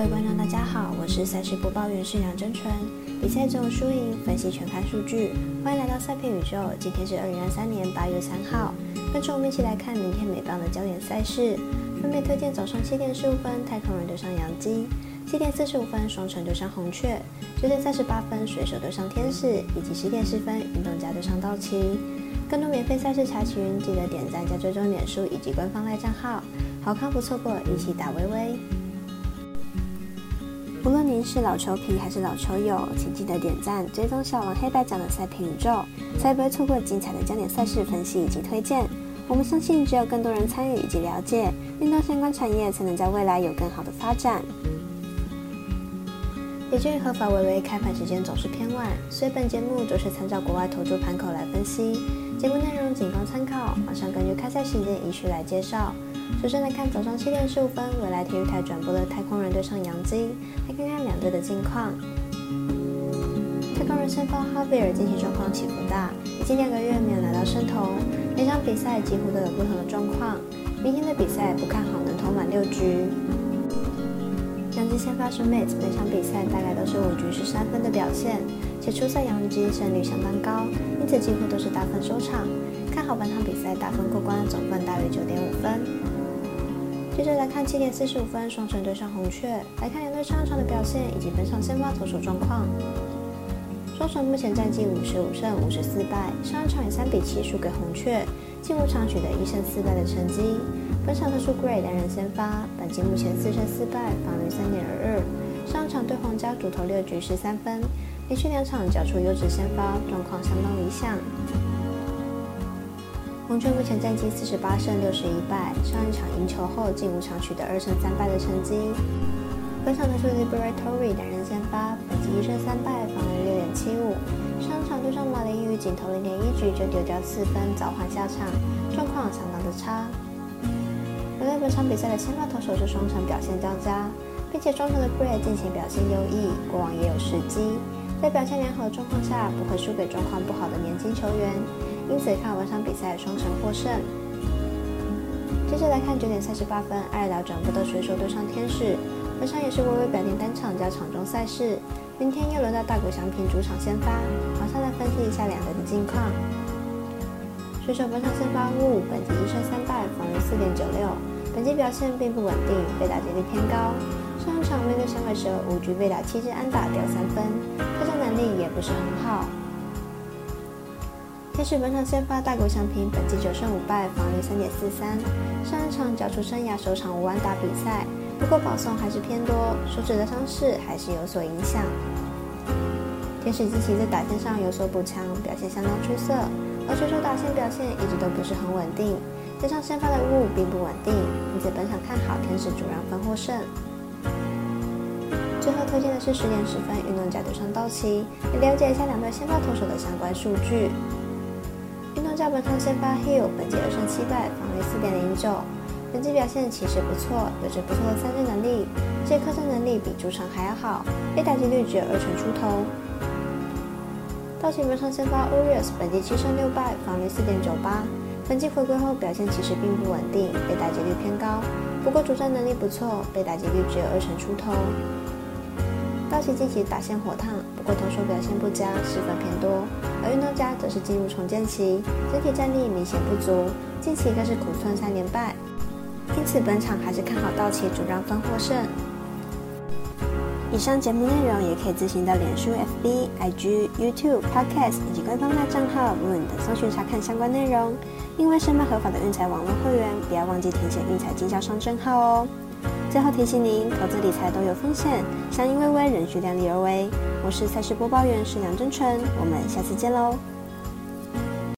各位观众，大家好，我是赛事播报员是杨真纯。比赛中输赢分析全看数据，欢迎来到赛片宇宙。今天是二零二三年八月三号，跟着我们一起来看明天美棒的焦点赛事，分别推荐早上七点十五分太空人对上杨基，七点四十五分双城对上红雀，九点三十八分水手对上天使，以及十点十分运动家对上道奇。更多免费赛事查询，记得点赞加追踪脸书以及官方赖账号，好看不错过，一起打微微。无论您是老球皮还是老球友，请记得点赞、追踪小王黑白奖的赛评宇宙，才不会错过精彩的焦点赛事分析以及推荐。我们相信，只有更多人参与以及了解运动相关产业，才能在未来有更好的发展。也基于合法微微开盘时间总是偏晚，所以本节目都是参照国外投注盘口来分析，节目内容仅供参考，马上根据开赛时间依序来介绍。首先来看早上七点十五分，未来体育台转播的太空人对上洋基，来看看两队的近况。太空人先发哈维尔近期状况起伏大，已经两个月没有拿到胜投，每场比赛几乎都有不同的状况。明天的比赛不看好能投满六局。洋基先发是 Mate，每场比赛大概都是五局十三分的表现，且初赛洋基胜率相当高，因此几乎都是大分收场。看好本场比赛打分过关，总分大约九点五分。接着来看七点四十五分，双城对上红雀。来看两队上一场的表现以及本场先发投手状况。双城目前战绩五十五胜五十四败，上一场以三比七输给红雀，近五场取得一胜四败的成绩。本场特殊 Gray 担任先发，本季目前四胜四败，防御三点二二。上一场对皇家主投六局十三分，连续两场缴出优质先发，状况相当理想。红雀目前战绩四十八胜六十一败，上一场赢球后近五场取得二胜三败的成绩。本场的是 Liberatory 担任先发，本季一胜三败，防御六点七五。上场对上马林鱼仅投零点一局就丢掉四分，早换下场，状况相当的差。而在本场比赛的先发投手是双城表现较佳，并且双城的 Bray 近期表现优异，过往也有时机，在表现良好的状况下不会输给状况不好的年轻球员。因此看本场比赛双城获胜。接着来看九点三十八分，爱尔兰转播的水手对上天使，本场也是微微表定单场加场中赛事。明天又轮到大谷翔平主场先发，马上来分析一下两队的近况。水手本场先发乌，本季一胜三败，防御四点九六，本季表现并不稳定，被打击率偏高。上一场面对响尾蛇，五局被打七支安打掉三分，投球能力也不是很好。天使本场先发大谷翔平，本季九胜五败，防御三点四三。上一场缴出生涯首场无安打比赛，不过保送还是偏多，手指的伤势还是有所影响。天使近期在打线上有所补强，表现相当出色，而水手打线表现一直都不是很稳定，加上先发的雾并不稳定，因此本场看好天使主让分获胜。最后推荐的是十点十分运动家对上道奇，来了解一下两队先发投手的相关数据。运动家本场先发 Hill，本季二胜七败，防御四点零九，本季表现其实不错，有着不错的三振能力，这客战能力比主场还要好，被打击率只有二成出头。道奇本场先发 Urias，本季七胜六败，防御四点九八，本季回归后表现其实并不稳定，被打击率偏高，不过主战能力不错，被打击率只有二成出头。道奇近期打线火烫，不过投手表现不佳，失分偏多。而运动家则是进入重建期，整体战力明显不足，近期更是苦吞三连败。因此本场还是看好道奇主让分获胜。以上节目内容也可以自行到脸书、FB、IG、YouTube、Podcast 以及官方账号 Moon 等搜寻查看相关内容。另外，申办合法的运彩网络会员，不要忘记填写运彩经销商证号哦。最后提醒您，投资理财都有风险，相依微微，仍需量力而为。我是赛事播报员是梁真纯，我们下次见喽。